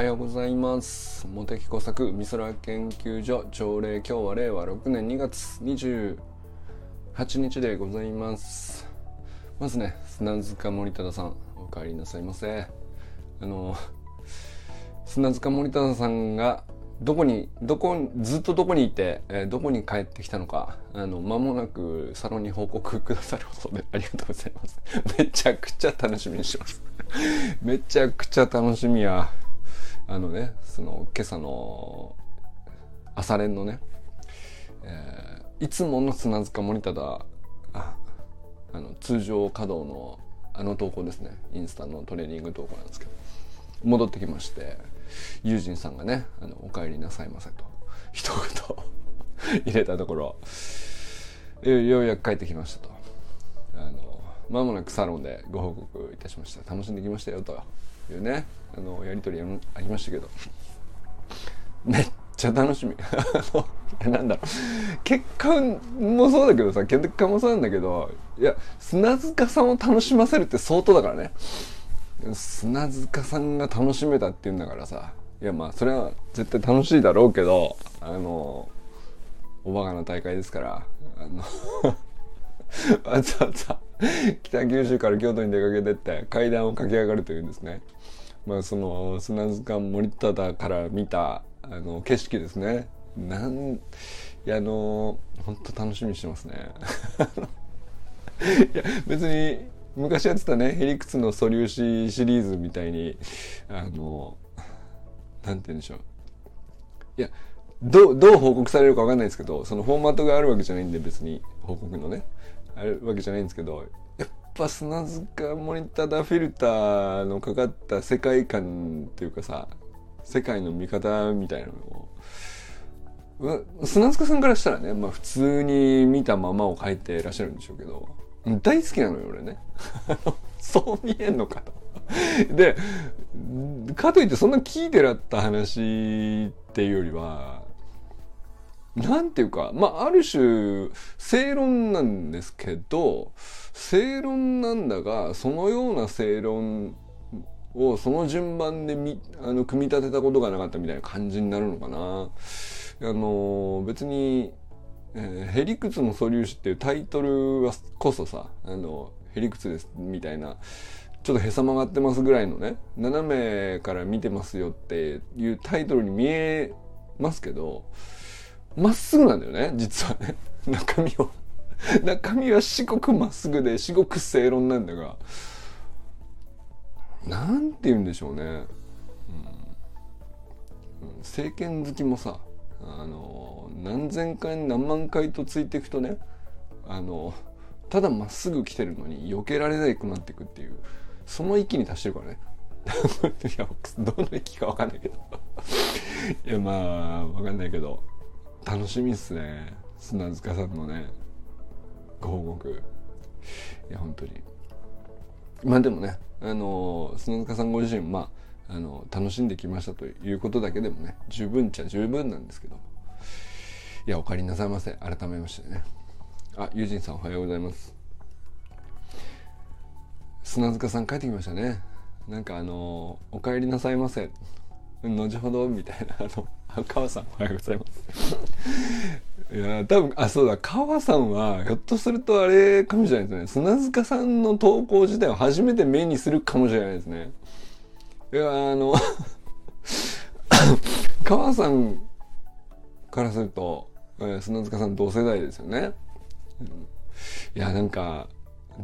はようございます。茂木工作美空研究所朝礼今日は令和6年2月28日でございます。まずね砂塚森忠さんお帰りなさいませ。あの砂塚森忠さんがどこにどこずっとどこにいて、え、どこに帰ってきたのかあの間もなくサロンに報告くださるそうでありがとうございます。めちゃくちゃ楽しみにしてます。めちゃくちゃ楽しみや。あのねその今朝の朝練のね、えー、いつもの砂塚森忠ああの通常稼働のあの投稿ですね。インスタのトレーニング投稿なんですけど戻ってきまして友人さんがね「あのお帰りなさいませ」と一言入れたところようやく帰ってきましたと。あの間もなくサロンでご報告いたしました。楽しんできましたよと。いうねあのやり取りありましたけど。めっちゃ楽しみ。なんだろう。結果もそうだけどさ結果もそうなんだけどいや砂塚さんを楽しませるって相当だからね。砂塚さんが楽しめたって言うんだからさ。いやまあそれは絶対楽しいだろうけどあのおバカな大会ですからあの わざわざ北九州から京都に出かけてって階段を駆け上がるというんですね。まあその砂塚森忠から見たあの景色ですね。なんいやあの本当楽しみにしてますね。いや別に昔やってたねヘリクツの素粒子シリーズみたいにあのなんて言うんでしょう。いやどうどう報告されるか分かんないですけどそのフォーマットがあるわけじゃないんで別に報告のね。あるわけじゃないんですけどやっぱ砂塚モニターフィルターのかかった世界観っていうかさ世界の見方みたいなのを砂塚さんからしたらね、まあ、普通に見たままを書いてらっしゃるんでしょうけど大好きなのよ俺ね。そう見えんのかと。でかといってそんな聞いてらった話っていうよりはなんていうかまあある種正論なんですけど正論なんだがそのような正論をその順番でみあの組み立てたことがなかったみたいな感じになるのかな。あの別にえー、ヘリクツの素粒子っていうタイトルはこそさ、あの、ヘリクツですみたいな、ちょっとへさ曲がってますぐらいのね、斜めから見てますよっていうタイトルに見えますけど、まっすぐなんだよね、実はね。中身は。中身は至極まっすぐで至極正論なんだが、なんて言うんでしょうね。うん、政権好きもさ、あの何千回何万回とついていくとねあのただまっすぐ来てるのに避けられなくなっていくっていうその域に達してるからね いやどの域か分かんないけどいやまあ分かんないけど楽しみっすね。砂塚さんのねご報告。いや本当に。まあでもねあの砂塚さんご自身まああの楽しんできましたということだけでもね十分っちゃ十分なんですけど。いやお帰りなさいませ。改めましてね。あユージンさんおはようございます。砂塚さん帰ってきましたね。なんかあの「お帰りなさいませ」後ほどみたいなあの川さんおはようございます。いや多分あそうだ川さんはひょっとするとあれかもしれないですね。砂塚さんの投稿自体を初めて目にするかもしれないですね。いやあの 川さんからすると、え、砂塚さん同世代ですよね、いやなんか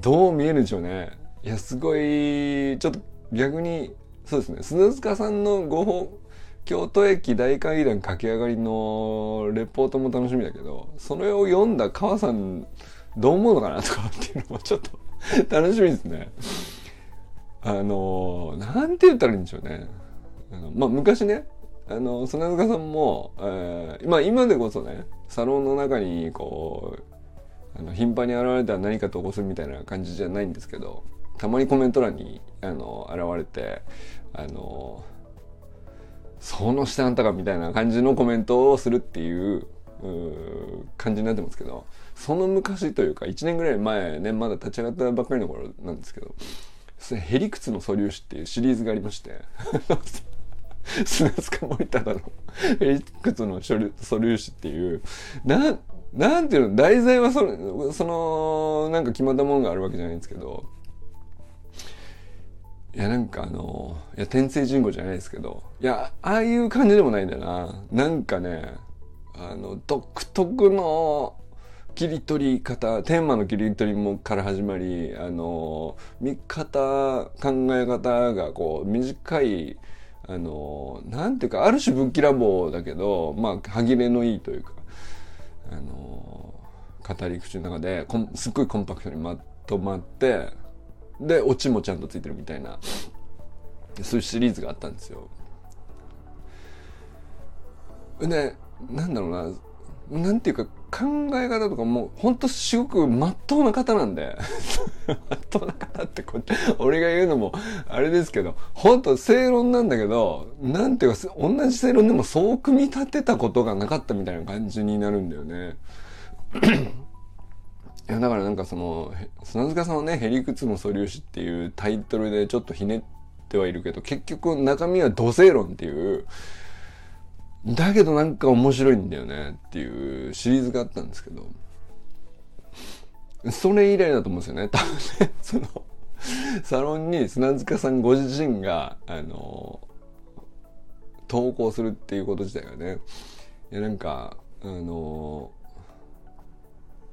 どう見えるんでしょうね。いやすごいちょっと逆にそうですね。砂塚さんのご報京都駅大階段駆け上がりのレポートも楽しみだけどそれを読んだ川さんどう思うのかなとかっていうのもちょっと 楽しみですね。あのなんて言ったらいいんでしょうね。あのまあ昔ねあの砂塚さんも、えー、まあ今でこそねサロンの中にこうあの頻繁に現れたら何かと起こすみたいな感じじゃないんですけどたまにコメント欄にあの現れてあのそのしてあんたかみたいな感じのコメントをするっていう感じになってますけどその昔というか1年ぐらい前ねまだ立ち上がったばっかりの頃なんですけどヘリクツの素粒子っていうシリーズがありまして 砂塚森忠のフェリクスの素粒子っていう、な、なんていうの、題材はその、その、なんか決まったものがあるわけじゃないんですけど、いや、なんかあの、いや、天聖人語じゃないですけど、いや、ああいう感じでもないんだよな。なんかね、あの、独特の切り取り方、テーマの切り取りもから始まり、あの、見方、考え方がこう、短い、あの、なんていうか、ある種ぶっきらぼうだけど、まあ、歯切れのいいというか、あの、語り口の中で、すっごいコンパクトにまとまって、で、オチもちゃんとついてるみたいな、そういうシリーズがあったんですよ。で、なんだろうな、なんていうか考え方とかもほんとすごくまっとうな方なんで まっとうな方ってこ俺が言うのもあれですけど、ほんと正論なんだけど、なんていうか同じ正論でもそう組み立てたことがなかったみたいな感じになるんだよね。いやだからなんかその砂塚さんはね「へりくつも素粒子」っていうタイトルでちょっとひねってはいるけど結局中身は土星論っていうだけどなんか面白いんだよねっていうシリーズがあったんですけどそれ以来だと思うんですよね。多分ねそのサロンに砂塚さんご自身があの投稿するっていうこと自体がね。いやなんかあの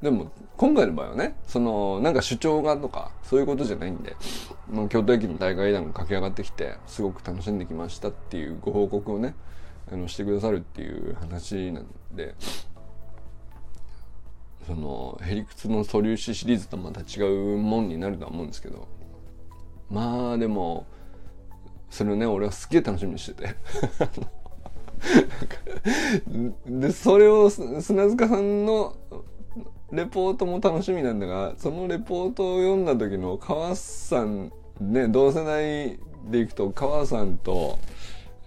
でも今回の場合はねそのなんか主張がとかそういうことじゃないんでもう京都駅の大会談が駆け上がってきてすごく楽しんできましたっていうご報告をねあのしてくださるっていう話なんでそのへりくつの素粒子シリーズとまた違うもんになるとは思うんですけどまあでもそれをね俺はすっげえ楽しみにしてて。でそれを砂塚さんのレポートも楽しみなんだがそのレポートを読んだ時の川さんね同世代でいくと川さんと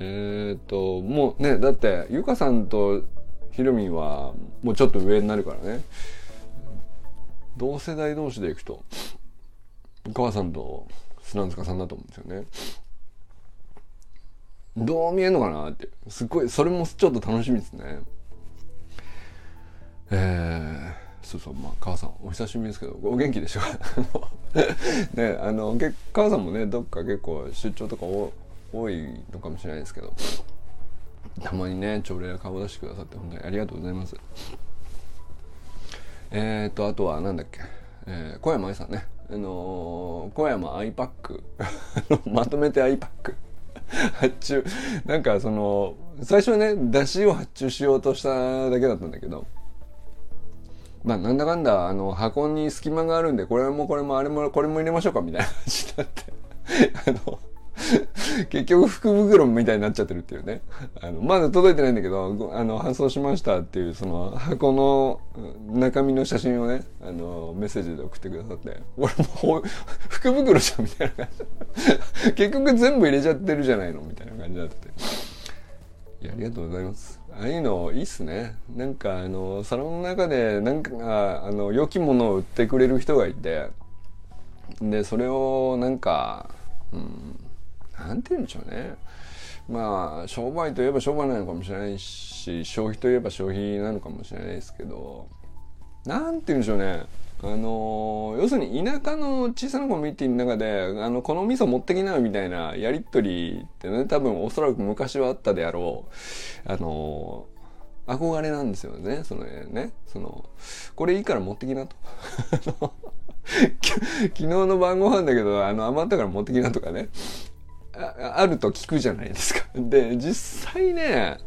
えっ、ー、ともうねだってゆかさんとひろみんはもうちょっと上になるからね。同世代同士でいくと川さんと砂塚さんだと思うんですよね。どう見えんのかなって。すっごいそれもちょっと楽しみですね。えー。そうそうまあ母さんお久しぶりですけどお元気でしょう？ねあの母さんもねどっか結構出張とか多いのかもしれないですけどたまにね朝礼や顔出してくださって本当にありがとうございます。えっ、ー、とあとはなんだっけ、えー、小山愛さんね。あのー、小山アイパック。まとめてアイパック。発注。なんかその最初はね出汁を発注しようとしただけだったんだけどまあなんだかんだあの箱に隙間があるんでこれもこれもあれもこれも入れましょうかみたいな話になってあの結局福袋みたいになっちゃってるっていうね。あのまだ届いてないんだけどあの搬送しましたっていうその箱の中身の写真をねあのメッセージで送ってくださって俺も福袋じゃんみたいな感じ。結局全部入れちゃってるじゃないのみたいな感じになってて。いやありがとうございますああいうのいいっすね。なんかあのサロンの中でなんかあの良きものを売ってくれる人がいてでそれをなんかうんなんて言うんでしょうね。まあ商売といえば商売なのかもしれないし消費といえば消費なのかもしれないですけどなんて言うんでしょうね。あの要するに田舎の小さなコミュニティの中であのこの味噌持ってきなみたいなやり取りってね多分おそらく昔はあったであろうあの憧れなんですよねそのね。そのこれいいから持ってきなと。昨日の晩ご飯だけどあの余ったから持ってきなとかね。あると聞くじゃないですか。で実際ね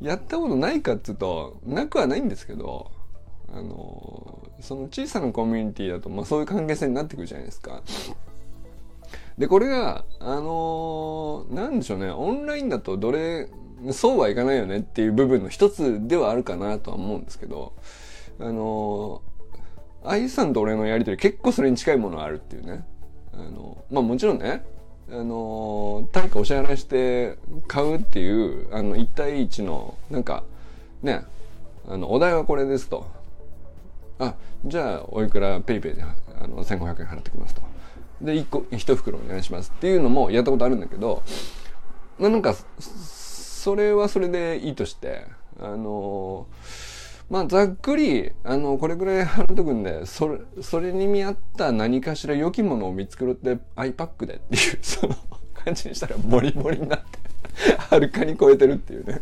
やったことないかっつうとなくはないんですけどあのその小さなコミュニティだと、まあ、そういう関係性になってくるじゃないですか。でこれがあのー、なんでしょうね。オンラインだとどれそうはいかないよねっていう部分の一つではあるかなとは思うんですけどあのー、愛さんと俺のやり取り結構それに近いものあるっていうね。あのまあもちろんねあの単価お支払いして買うっていうあの1対1のなんかねあのお題はこれですと。あじゃあおいくらペイペイであの1500円払ってきますと。で1個1袋お願いしますっていうのもやったことあるんだけどまあなんかそれはそれでいいとしてあのまあざっくりあのこれぐらい払っとくんでそれそれに見合った何かしら良きものを見つけろって iPack でっていう その感じにしたらモリモリになってはるかに超えてるっていうね。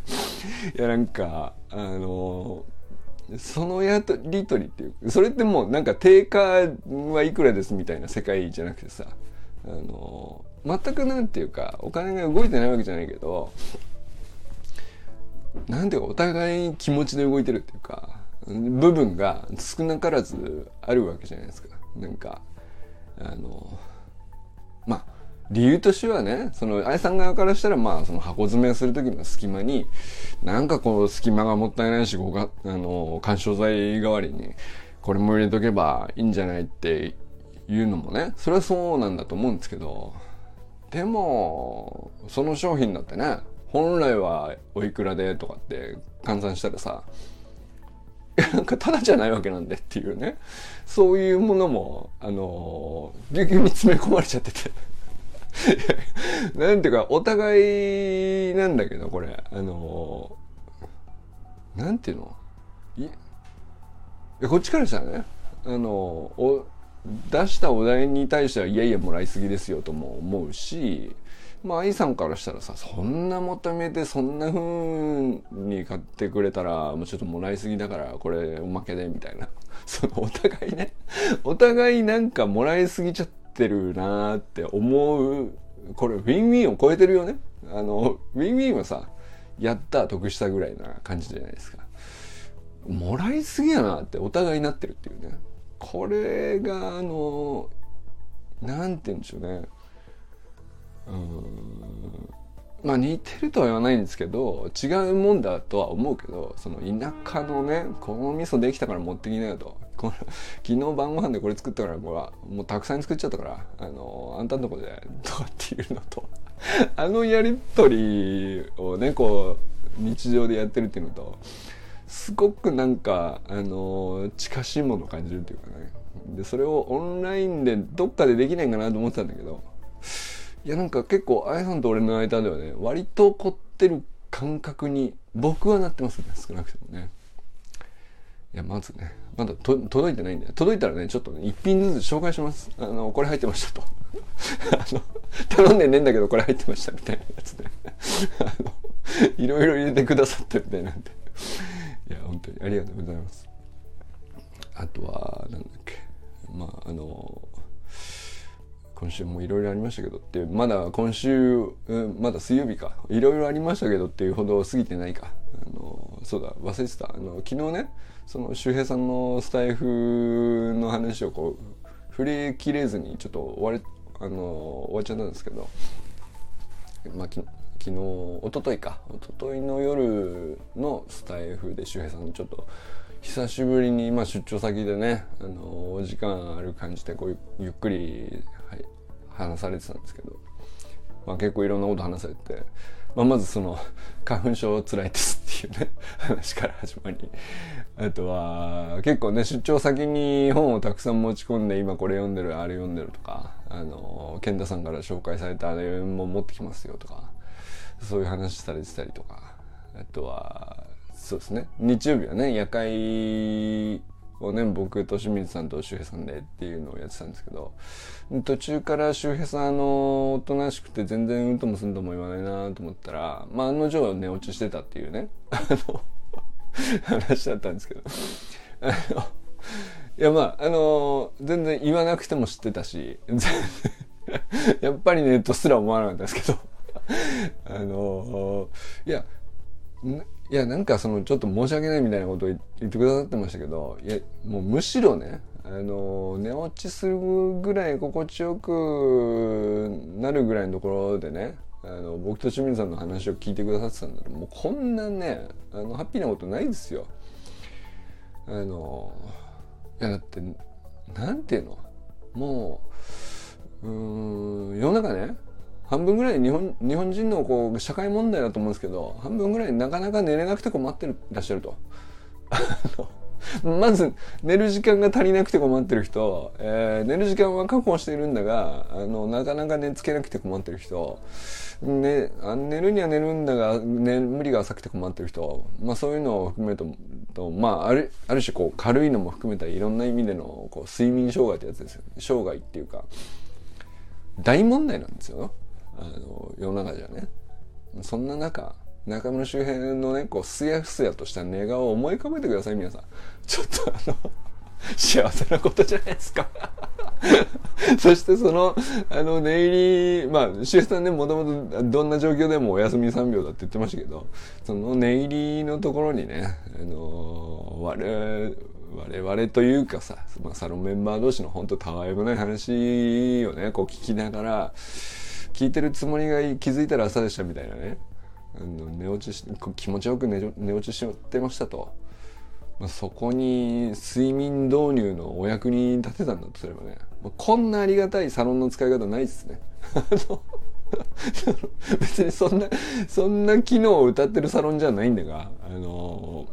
いやなんかあのそのやりとりっていうそれってもうなんか定価はいくらですみたいな世界じゃなくてさあの全くなんていうかお金が動いてないわけじゃないけどなんていうかお互い気持ちで動いてるっていうか部分が少なからずあるわけじゃないですか。なんかあの理由としてはね、その、あやさん側からしたら、まあ、その箱詰めする時の隙間に、なんかこう、隙間がもったいないし、ごが、あの、干渉剤代わりに、これも入れとけばいいんじゃないっていうのもね、それはそうなんだと思うんですけど、でも、その商品だってね、本来はおいくらでとかって換算したらさ、なんかただじゃないわけなんでっていうね、そういうものも、あの、ぎゅぎゅに詰め込まれちゃってて。なんていうか、お互いなんだけど、これ。あのー、なんていうの？いや、こっちからしたらね、あのお、出したお題に対しては、いやいや、もらいすぎですよとも思うし、まあ、愛さんからしたらさ、そんな求めて、そんな風に買ってくれたら、もうちょっともらいすぎだから、これおまけで、みたいな。その、お互いね、お互いなんかもらいすぎちゃって、ってるなって思う。これウィンウィンを超えてるよね。あのウィンウィンはさやった得したぐらいな感じじゃないですか。もらいすぎやなってお互いになってるっていうね。これがあのなんて言うんでしょうね。うん。まあ似てるとは言わないんですけど違うもんだとは思うけどその田舎のねこの味噌できたから持ってきなよと。この昨日晩ご飯でこれ作ったからもうもうたくさん作っちゃったからあのあんたのとこでとかっていうのと。あのやり取りをねこう日常でやってるっていうのとすごくなんかあの近しいものを感じるっていうかね。でそれをオンラインでどっかでできないかなと思ってたんだけどいやなんか結構あやさんと俺の間ではね割と凝ってる感覚に僕はなってますね少なくてもね。いやまずねまだと届いてないんで届いたらねちょっとね一品ずつ紹介します。あのこれ入ってましたと。あの頼んでねえんだけどこれ入ってましたみたいなやつで、あのいろいろ入れてくださったみたいなんで。いや本当にありがとうございます。あとはなんだっけ。まああの今週もいろいろありましたけどってまだ今週、うん、まだ水曜日か。いろいろありましたけどっていうほど過ぎてないか。あのそうだ忘れてた。あの昨日ねその周平さんのスタイフの話をこう振り切れずにちょっと終わりあの終わっちゃったんですけどまあき昨日一昨日か。一昨日の夜のスタイフで周平さんちょっと久しぶりに、まあ、出張先でね、あのお時間ある感じでこうゆっくりはい話されてたんですけど、まあ、結構いろんなこと話されて、まあ、まずその花粉症つらいですっていうね話から始まり。あとは結構ね出張先に本をたくさん持ち込んで今これ読んでるあれ読んでるとかあの健太さんから紹介されたあれも持ってきますよとかそういう話されてたりとか。あとはそうですね。日曜日はね夜会をね僕と清水さんと周平さんでっていうのをやってたんですけど途中から周平さんあのおとなしくて全然うんともすんとも言わないなと思ったらまあ案の定寝落ちしてたっていうねあの話だったんですけど。あのいやまああの全然言わなくても知ってたしやっぱりねとすら思わなかったですけど。あのいやいやなんかそのちょっと申し訳ないみたいなことを言ってくださってましたけどいやもうむしろねあの寝落ちするぐらい心地よくなるぐらいのところでねあの僕と清水さんの話を聞いてくださってたんだらもうこんなねあのハッピーなことないですよ。あのいやだってなんていうの？もううん世の中ね半分ぐらい日本日本人のこう社会問題だと思うんですけど半分ぐらいなかなか寝れなくて困ってるらっしゃると。まず寝る時間が足りなくて困ってる人、えー、寝る時間は確保しているんだがあのなかなか寝つけなくて困ってる人、ね、あ寝るには寝るんだが、ね、無理が浅くて困ってる人、まあ、そういうのを含めるとと、まあ、あるある種こう軽いのも含めたいろんな意味でのこう睡眠障害ってやつですよね障害っていうか大問題なんですよあの世の中じゃね。そんな中中村周辺のねこうすやすやとした寝顔を思い浮かべてください皆さんちょっとあの 幸せなことじゃないですか そしてそのあの寝入りまあ周さんねもともとどんな状況でもお休み3秒だって言ってましたけどその寝入りのところにねあの我我々というかさ、まあ、サロンメンバー同士の本当たわいもない話をねこう聞きながら聞いてるつもりが気づいたら朝でしたみたいなね。あの寝落ちし気持ちよく寝寝落ちしてましたと、まあ、そこに睡眠導入のお役に立てたんだとすればね、まあ、こんなありがたいサロンの使い方ないですね。別にそんなそんな機能を歌ってるサロンじゃないんだがあの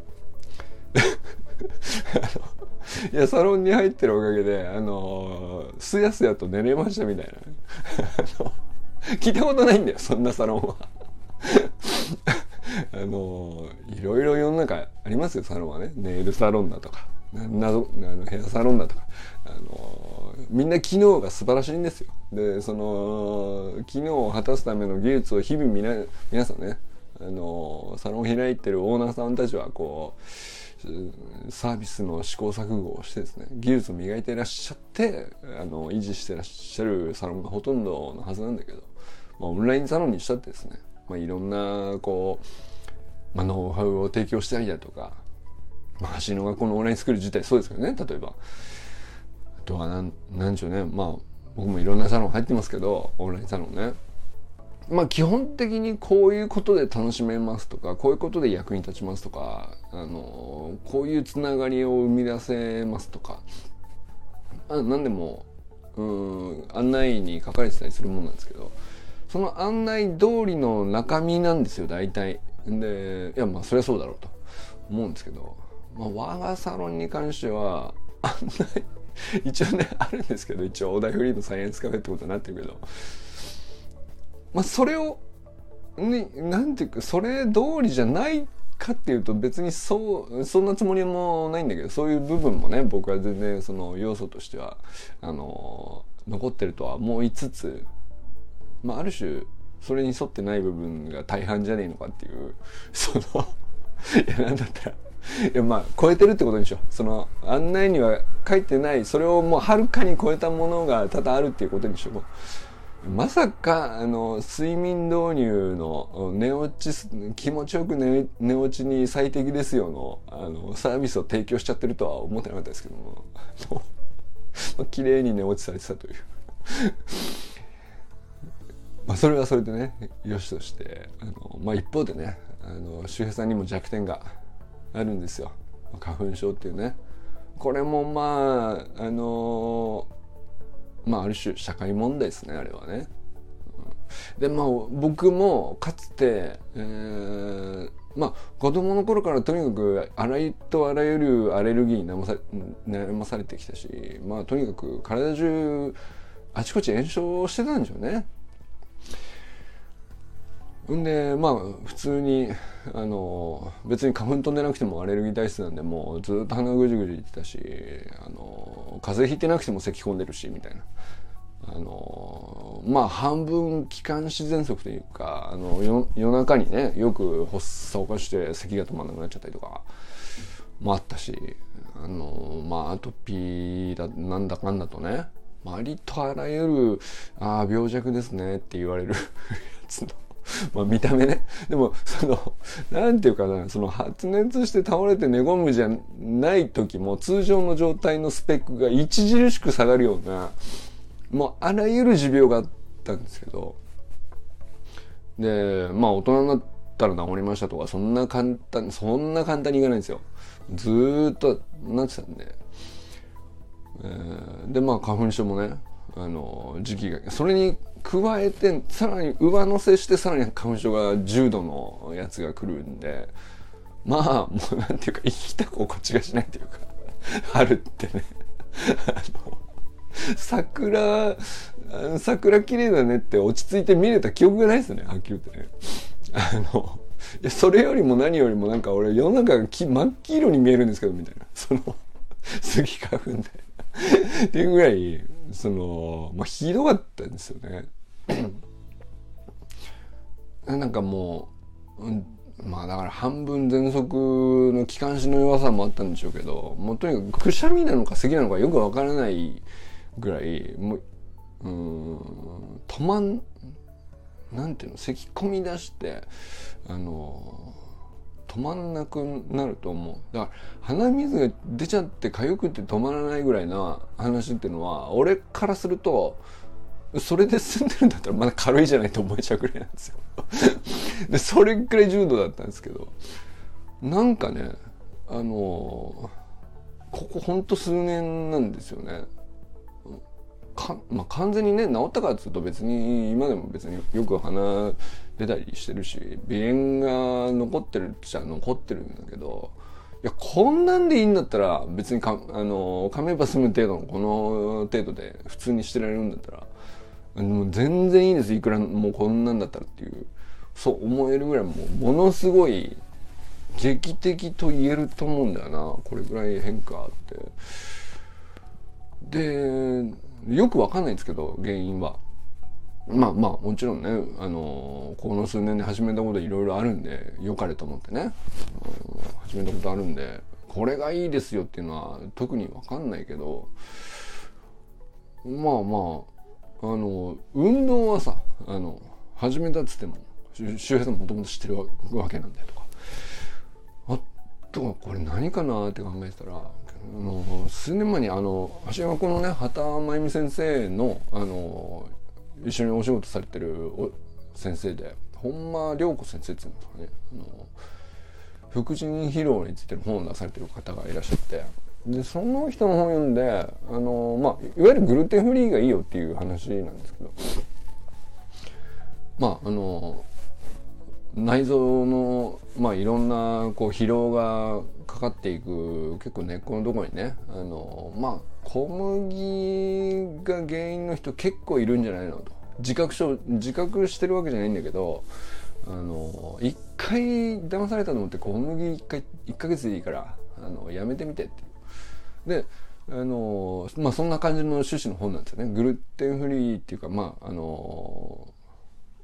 いやサロンに入ってるおかげであのすやすやと寝れましたみたいな 聞いたことないんだよそんなサロンは。あのいろいろ世の中ありますよサロンはね。ネイルサロンだとか謎あのヘアサロンだとか。あのみんな機能が素晴らしいんですよ。でその機能を果たすための技術を日々みな皆さんねあのサロン開いてるオーナーさんたちはこうサービスの試行錯誤をしてですね技術を磨いていらっしゃってあの維持してらっしゃるサロンがほとんどのはずなんだけど、まあ、オンラインサロンにしたってですねまあ、いろんなこう、まあ、ノウハウを提供したりだとか、まあ、橋の学校のオンラインスクール自体そうですよね例えば。あとはなんなんでしょうねまあ僕もいろんなサロン入ってますけどオンラインサロンね。まあ基本的にこういうことで楽しめますとかこういうことで役に立ちますとかあのこういうつながりを生み出せますとか。あ何でもうん案内に書かれてたりするものなんですけどその案内通りの中身なんですよ大体。でいやまあそりゃそうだろうと。思うんですけど、まあ、我がサロンに関しては案内一応ねあるんですけど一応オーダーフリーのサイエンスカフェってことになってるけど。まあそれをねなんていうかそれ通りじゃないかっていうと別にそうそんなつもりもないんだけどそういう部分もね僕は全然その要素としてはあの残ってるとは思いつつまあ、ある種それに沿ってない部分が大半じゃねえのかっていう そのいやなんだったらいやまあ超えてるってことにしよう。その案内には書いてないそれをもうはるかに超えたものが多々あるっていうことにしよう。まさかあの睡眠導入の寝落ち気持ちよく寝寝落ちに最適ですよのあのサービスを提供しちゃってるとは思ってなかったですけども、綺麗に寝落ちされてたという。まあ、それはそれでねよしとしてあの、まあ、一方でねあの周平さんにも弱点があるんですよ。花粉症っていうね。これもまああのまあある種社会問題ですねあれはね。でまあ僕もかつて、えー、まあ子供の頃からとにかくあらゆとあらゆるアレルギーに悩まさ悩まされてきたしまあとにかく体中あちこち炎症してたんでしょうね。んでまあ普通にあの別に花粉飛んでなくてもアレルギー体質なんでもうずっと鼻ぐじぐじ言ってたしあの風邪ひいてなくても咳込んでるしみたいな。あのまあ半分気管支喘息というかあの夜中にねよく発作を起こして咳が止まらなくなっちゃったりとかもあったしあのまあアトピーだなんだかんだとねありとあらゆる「ああ病弱ですね」って言われるやつの まあ見た目ね。でも、その、なんていうかな、その発熱して倒れて寝込むじゃない時も通常の状態のスペックが著しく下がるような、もうあらゆる持病があったんですけど、で、まあ大人になったら治りましたとか、そんな簡単、そんな簡単にいかないんですよ。ずっとなってたんで。えー、で、まあ花粉症もね、あの、時期が、それに加えてさらに上乗せしてさらに花粉症が重度のやつが来るんでまあもうなんていうか生きた心地がしないというか 春ってね。あの桜桜綺麗だねって落ち着いて見れた記憶がないですねはっきり言ってね。あのいやそれよりも何よりもなんか俺世の中が真っ黄色に見えるんですけどみたいな。そのスギ花粉で。っていうぐらいそのまあひどかったんですよね。なんかもう、うん、まあだから半分喘息の気管支の弱さもあったんでしょうけどもうとにかくくしゃみなのか咳なのかよくわからないぐらいもううん止まんなんていうの咳込み出してあの止まんなくなると思う。だから鼻水が出ちゃって痒くて止まらないぐらいな話っていうのは俺からするとそれで済んでるんだったらまだ軽いじゃないと思えちゃうぐらいなんですよ。でそれくらい重度だったんですけどなんかねあのここほんと数年なんですよね。か、まあ、完全にね治ったかっつうと別に今でも別によく鼻出たりしてるし鼻炎が残ってるっちゃ残ってるんだけどいやこんなんでいいんだったら別にかあの噛めば済む程度のこの程度で普通にしてられるんだったらもう全然いいです。いくらもうこんなんだったらっていう。そう思えるぐらいもうものすごい劇的と言えると思うんだよな。これぐらい変化って。でよくわかんないんですけど原因は。まあまあもちろんね、あのこの数年で始めたこといろいろあるんで良かれと思ってね、うん始めたことあるんでこれがいいですよっていうのは特にわかんないけど。まあまああの運動はさあの始めたっつっても周平さんもともと知ってるわけなんだよとか。あとはこれ何かなって考えてたらあの数年前にあの橋山君のね畑真由美先生のあの一緒にお仕事されてる先生で本間涼子先生っていうんですかね。あの副腎疲労についての本を出されてる方がいらっしゃって。でその人の本読んであの、まあ、いわゆるグルテンフリーがいいよっていう話なんですけどまああの内臓の、まあ、いろんなこう疲労がかかっていく結構根っこのところにねあのまあ小麦が原因の人結構いるんじゃないのと自覚症自覚してるわけじゃないんだけどあの一回騙されたと思って小麦一回1ヶ月でいいからあのやめてみてって。であのまあそんな感じの趣旨の本なんですよね。グルテンフリーっていうかまああの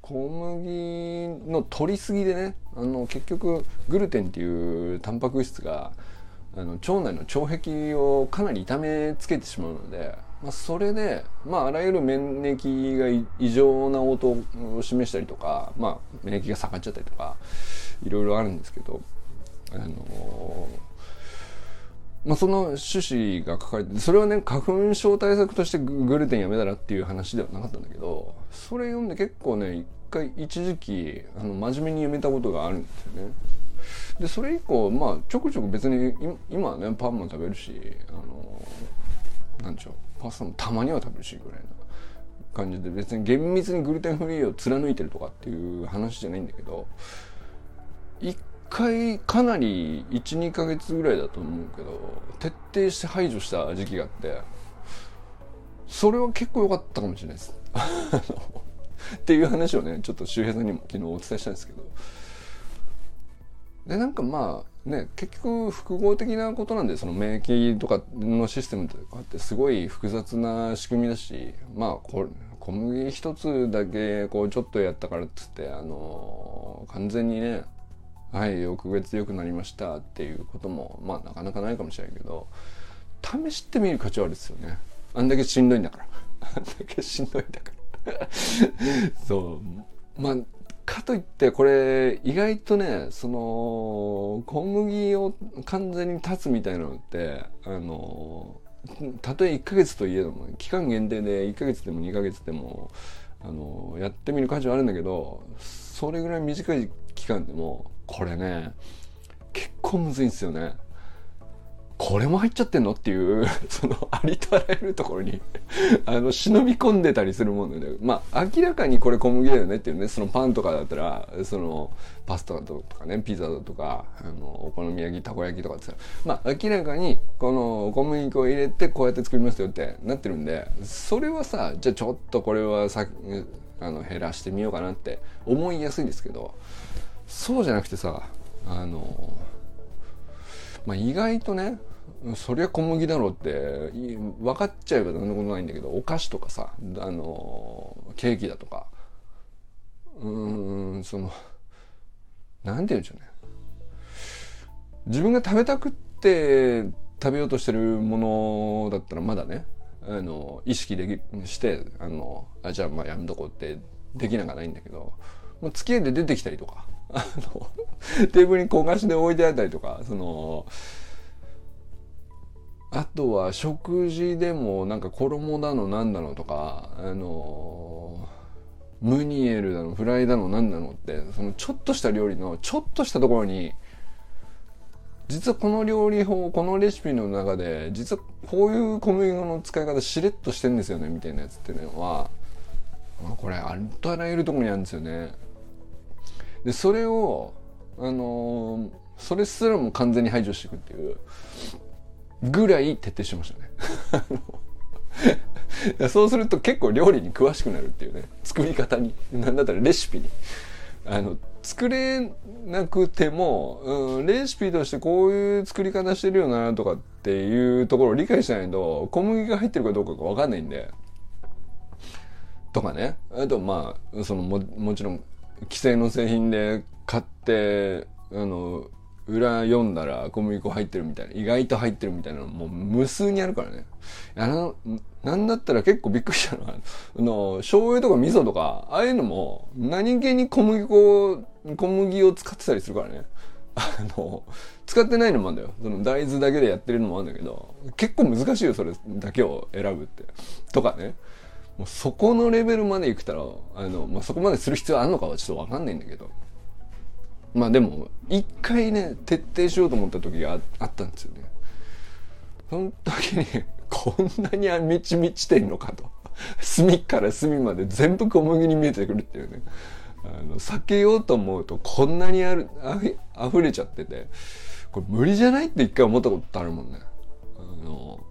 小麦の取りすぎでねあの結局グルテンっていうタンパク質があの腸内の腸壁をかなり痛めつけてしまうので、まあ、それで、まあ、あらゆる免疫が異常な応答を示したりとか、まあ、免疫が下がっちゃったりとかいろいろあるんですけどあのまあ、その趣旨が書かれてそれはね花粉症対策としてグルテンやめたらっていう話ではなかったんだけどそれ読んで結構ね一回一時期あの真面目に読めたことがあるんですよね。でそれ以降まあちょくちょく別に今はねパンも食べるしあのなんでしょうパスタもたまには食べるしぐらいな感じで別に厳密にグルテンフリーを貫いてるとかっていう話じゃないんだけど一回かなり12ヶ月ぐらいだと思うけど徹底して排除した時期があってそれは結構良かったかもしれないです。っていう話をねちょっと周平さんにも昨日お伝えしたんですけど。でなんかまあね結局複合的なことなんでその免疫とかのシステムとかってすごい複雑な仕組みだしまあこ小麦一つだけこうちょっとやったからっつってあの完全にねはい翌月良くなりましたっていうこともまあなかなかないかもしれないけど試してみる価値はあるですよね。あんだけしんどいんだから。あんだけしんどいんだから。そう。まあかといってこれ意外とねその小麦を完全に断つみたいなのってあのたとえ1ヶ月といえども期間限定で1ヶ月でも2ヶ月でもあのやってみる価値はあるんだけどそれぐらい短い期間でもこれね結構むずいんですよね。これも入っちゃってんの？っていう そのありとあらゆるところに あの忍び込んでたりするものでまあ明らかにこれ小麦だよねっていうね。そのパンとかだったらそのパスタとかねピザだとかあのお好み焼きたこ焼きとかってまあ明らかにこの小麦粉を入れてこうやって作りますよってなってるんでそれはさじゃあちょっとこれはさあの減らしてみようかなって思いやすいんですけどそうじゃなくてさあのまあ、意外とねそりゃ小麦だろうって分かっちゃえば何のことないんだけどお菓子とかさあのケーキだとかうんそのなんて言うんでしょうね。自分が食べたくって食べようとしてるものだったらまだねあの意識できしてあのあじゃあまあやめとこってできなんかないんだけど付き合いで出てきたりとかあのテーブルに小菓子で置いてあったりとかそのあとは食事でもなんか衣だの何だのとかあのムニエルだのフライだの何だのってそのちょっとした料理のちょっとしたところに実はこの料理法このレシピの中で実はこういう小麦粉の使い方しれっとしてんですよねみたいなやつっていうのはこれありとあらゆるところにあるんですよね。でそれをあのー、それすらも完全に排除していくっていうぐらい徹底しましたね。そうすると結構料理に詳しくなるっていうね作り方に何だったらレシピに。あの作れなくても、うん、レシピとしてこういう作り方してるよなとかっていうところを理解しないと小麦が入ってるかどうかが分かんないんで。とかね。あとまあそのももちろん既製の製品で買ってあの裏読んだら小麦粉入ってるみたいな意外と入ってるみたいなのもう無数にあるからね。あのなんだったら結構びっくりしたのはあの醤油とか味噌とかああいうのも何気に小麦粉小麦を使ってたりするからね。あの使ってないのもあるんだよ。その大豆だけでやってるのもあるんだけど結構難しいよそれだけを選ぶって。とかね。もうそこのレベルまでいくたらあの、まあ、そこまでする必要あるのかはちょっと分かんないんだけど。まあでも一回ね徹底しようと思った時があったんですよね。その時にこんなに満ち満ちてんのかと。隅から隅まで全部小麦に見えてくるっていうね。あの避けようと思うとこんなにあるあふれちゃっててこれ無理じゃないって一回思ったことあるもんね。あの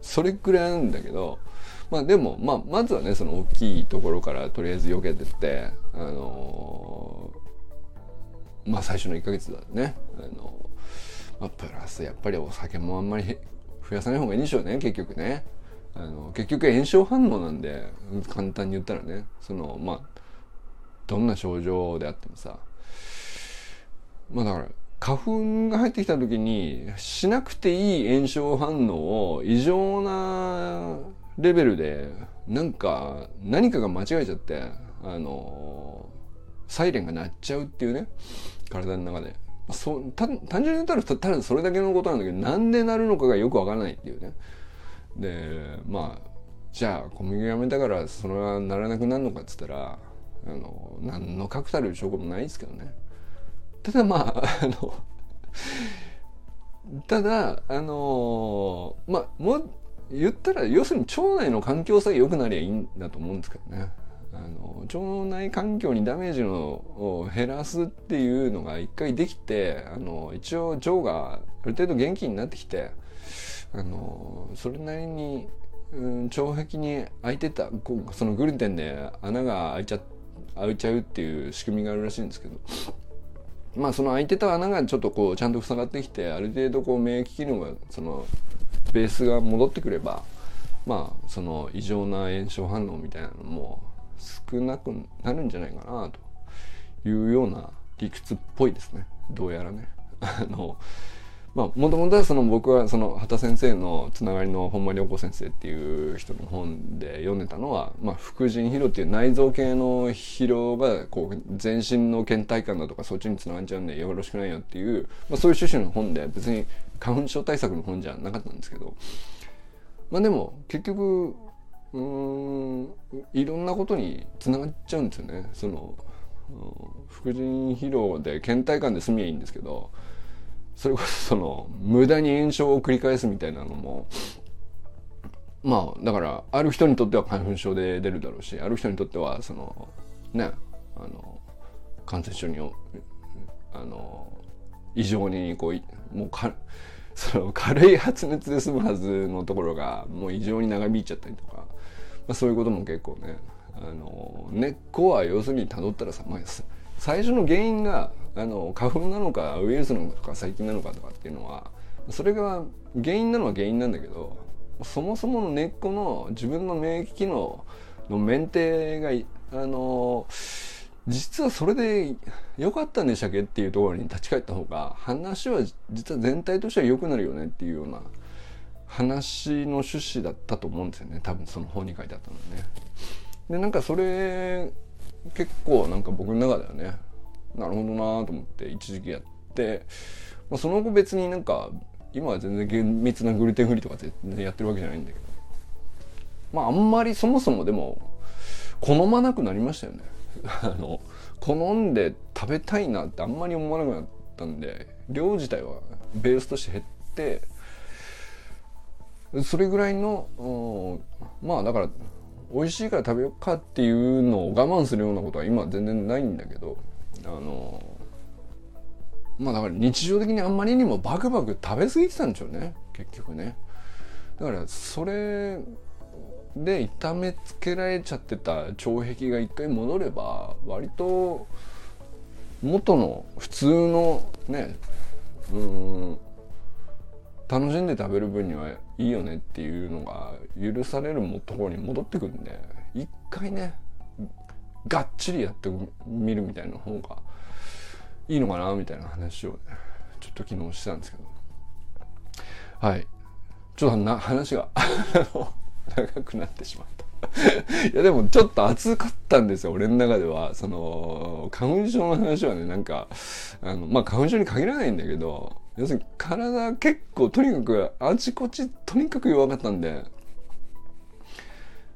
それくらいなんだけどまあでも、まあ、まずはねその大きいところからとりあえず避けてってあのー、まあ最初の1ヶ月だね。あのまあ、プラスやっぱりお酒もあんまり増やさない方がいいんでしょうね結局ね。あの結局炎症反応なんで簡単に言ったらねそのまあどんな症状であってもさ。まあだから花粉が入ってきた時にしなくていい炎症反応を異常なレベルでなんか何かが間違えちゃってあのサイレンが鳴っちゃうっていうね体の中で。そ単純に言ったらただそれだけのことなんだけどなんでなるのかがよくわからないっていうね。でまあじゃあ小麦やめたからそれはならなくなるのかっつったらあの何の確たる証拠もないですけどね。ただまあ あのただあのまあも言ったら要するに腸内の環境さえ良くなりゃいいんだと思うんですけどね。あの腸内環境にダメージのを減らすっていうのが一回できてあの一応腸がある程度元気になってきてあのそれなりに、うん、腸壁に開いてたそのグルテンで穴が開いちゃ開いちゃうっていう仕組みがあるらしいんですけど。まあその開いてた穴がちょっとこうちゃんと塞がってきてある程度こう免疫機能がそのベースが戻ってくればまあその異常な炎症反応みたいなのも少なくなるんじゃないかなというような理屈っぽいですねどうやらね。あのまあもともとはその僕はその畑先生のつながりの本間良子先生っていう人の本で読んでたのは、まあ、副腎疲労っていう内臓系の疲労がこう全身の倦怠感だとかそっちにつながっちゃうんでよろしくないよっていう、まあ、そういう趣旨の本で別に花粉症対策の本じゃなかったんですけどまあでも結局うんいろんなことにつながっちゃうんですよね。その副腎疲労で倦怠感で済みゃいいんですけどそれこそその無駄に炎症を繰り返すみたいなのもまあだからある人にとっては花粉症で出るだろうしある人にとってはそのねあの感染症にあの異常にこうもうかその軽い発熱で済むはずのところがもう異常に長引いちゃったりとか、まあ、そういうことも結構ねあの根っこは要するにたどったらさ、まあ、最初の原因があの花粉なのかウイルスなのか細菌なのかとかっていうのはそれが原因なのは原因なんだけどそもそもの根っこの自分の免疫機能のメンテがあの実はそれで良かったんでしたっけっていうところに立ち返った方が話は実は全体としては良くなるよねっていうような話の趣旨だったと思うんですよね多分その本に書いてあったのね。でなんかそれ結構なんか僕の中ではねなるほどなと思って一時期やって、まあ、その後別になんか今は全然厳密なグルテンフリーとか全然やってるわけじゃないんだけどまああんまりそもそもでも好まなくなりましたよねあの好んで食べたいなってあんまり思わなくなったんで量自体はベースとして減ってそれぐらいのまあだから美味しいから食べようかっていうのを我慢するようなことは今全然ないんだけどあのまあだから日常的にあんまりにもバクバク食べ過ぎてたんでしょうね結局ね。だからそれで痛めつけられちゃってた腸壁が一回戻れば割と元の普通のねうん楽しんで食べる分にはいいよねっていうのが許されるところに戻ってくるんで一回ねがっちりやってみるみたいな方がいいのかなみたいな話をねちょっと昨日してたんですけど。はい。ちょっと話が。長くなってしまった。いやでもちょっと熱かったんですよ俺の中では。その花粉症の話はねなんかあのまあ花粉症に限らないんだけど要するに体結構とにかくあちこちとにかく弱かったんで。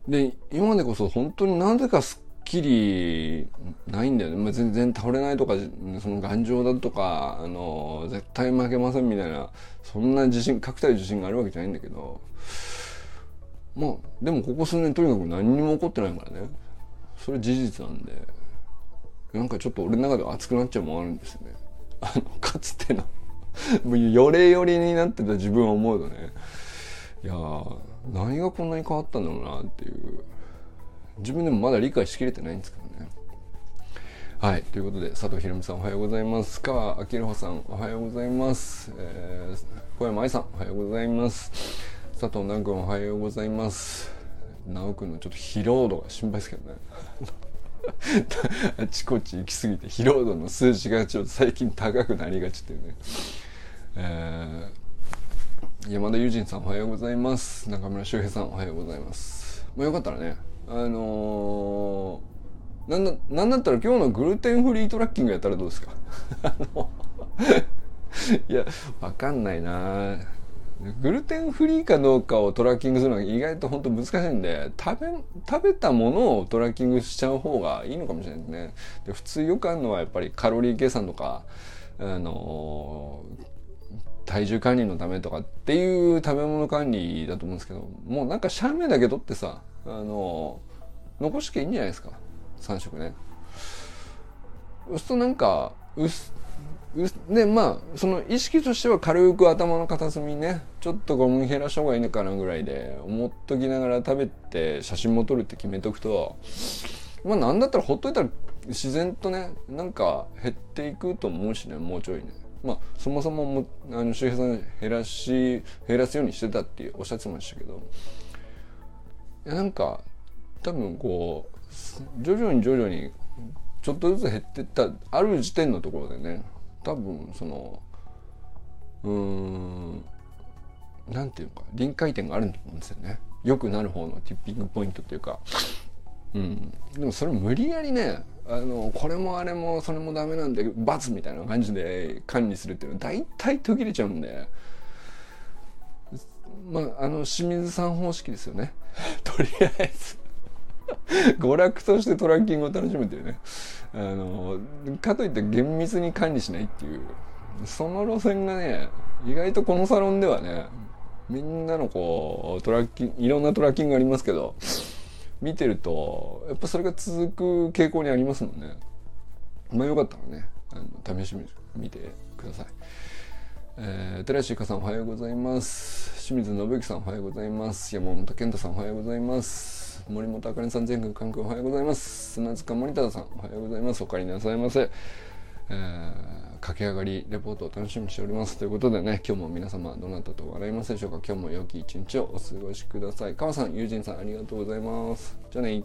で今までこそ本当になぜかすっきりないんだよね、まあ、全然倒れないとかその頑丈だとかあの絶対負けませんみたいなそんな自信確たる自信があるわけじゃないんだけど。まあでもここ数年とにかく何にも起こってないからね。それ事実なんで。なんかちょっと俺の中では熱くなっちゃうもんあるんですよね。あのかつてのもう よれよれになってた自分を思うとね。いや何がこんなに変わったんだろうなっていう。自分でもまだ理解しきれてないんですけどね。はいということで佐藤ひろみさんおはようございます川明穂さんおはようございます、えー、小山愛さんおはようございます。佐藤南君おはようございます。直君のちょっと疲労度が心配ですけどね。あちこち行き過ぎて疲労度の数字がちょっと最近高くなりがちっていうね、えー、山田友人さんおはようございます。中村修平さんおはようございます。もうよかったらねあのー、なんだなんだったら今日のグルテンフリートラッキングやったらどうですか？いやわかんないな。グルテンフリーかどうかをトラッキングするのは意外と本当難しいんで、食べ、食べたものをトラッキングしちゃう方がいいのかもしれないですね。で普通よくあるのはやっぱりカロリー計算とか、あの体重管理のためとかっていう食べ物管理だと思うんですけど、もうなんかシャーメだけ取ってさ、あの残しきゃいいんじゃないですか？3食ね。そうするとなんか、うす、でまあその意識としては軽く頭の片隅にねちょっとゴム減らした方がいいのかなぐらいで思っときながら食べて写真も撮るって決めとくとまあなんだったらほっといたら自然とねなんか減っていくと思うしねもうちょいね。まあそもそももあの周平さん減らし減らすようにしてたっておっしゃってましたけどいやなんか多分こう徐々に徐々にちょっとずつ減ってったある時点のところでね多分そのうんなんていうか臨界点があると思うんですよね。良くなる方のティッピングポイントっていうか。うん。でもそれ無理やりねあのこれもあれもそれもダメなんで罰みたいな感じで管理するっていうのは大体途切れちゃうんで。まああの清水さん方式ですよね。とりあえず。娯楽としてトラッキングを楽しむっていうねあのかといって厳密に管理しないっていうその路線がね意外とこのサロンではねみんなのこうトラッキングいろんなトラッキングありますけど見てるとやっぱそれが続く傾向にありますもんね。まあよかったらねあの試してみてください。えー、寺石香さんおはようございます。清水信之さんおはようございます。山本健太さんおはようございます。森本あかねさん、全国関空おはようございます。砂塚森田さん、おはようございます。お帰りなさいませ。えー、駆け上がりレポートを楽しみにしております。ということでね、今日も皆様どなたと笑いますでしょうか今日も良き一日をお過ごしください。川さん、友人さんありがとうございます。じゃあね